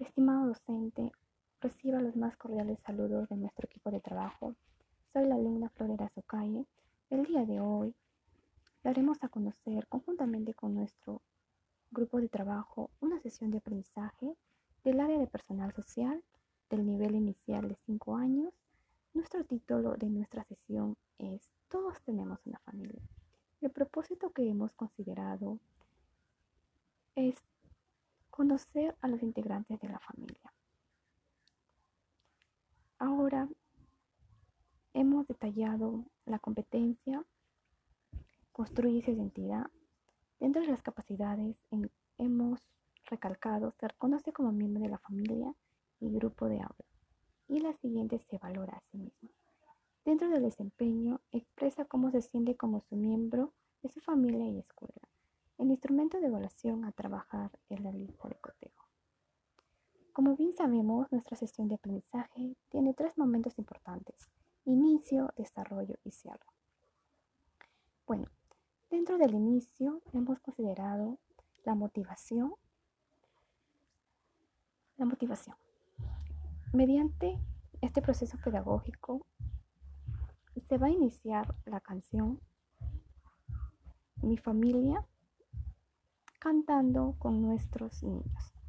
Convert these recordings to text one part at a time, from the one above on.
Estimado docente, reciba los más cordiales saludos de nuestro equipo de trabajo. Soy la alumna Florera Socalle. El día de hoy daremos a conocer conjuntamente con nuestro grupo de trabajo una sesión de aprendizaje del área de personal social del nivel inicial de 5 años. Nuestro título de nuestra sesión es Todos tenemos una familia. El propósito que hemos considerado es conocer a los integrantes de la familia. Ahora hemos detallado la competencia, construir esa identidad. Dentro de las capacidades hemos recalcado se reconoce como miembro de la familia y grupo de aula. Y la siguiente se valora a sí mismo. Dentro del desempeño expresa cómo se siente como su miembro de su familia y escuela. El instrumento de evaluación a trabajar es la lista de cotejo. Como sabemos, nuestra sesión de aprendizaje tiene tres momentos importantes. Inicio, desarrollo y cierre. Bueno, dentro del inicio hemos considerado la motivación. La motivación. Mediante este proceso pedagógico se va a iniciar la canción Mi familia cantando con nuestros niños.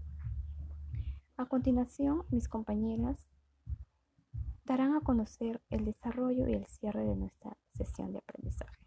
A continuación, mis compañeras darán a conocer el desarrollo y el cierre de nuestra sesión de aprendizaje.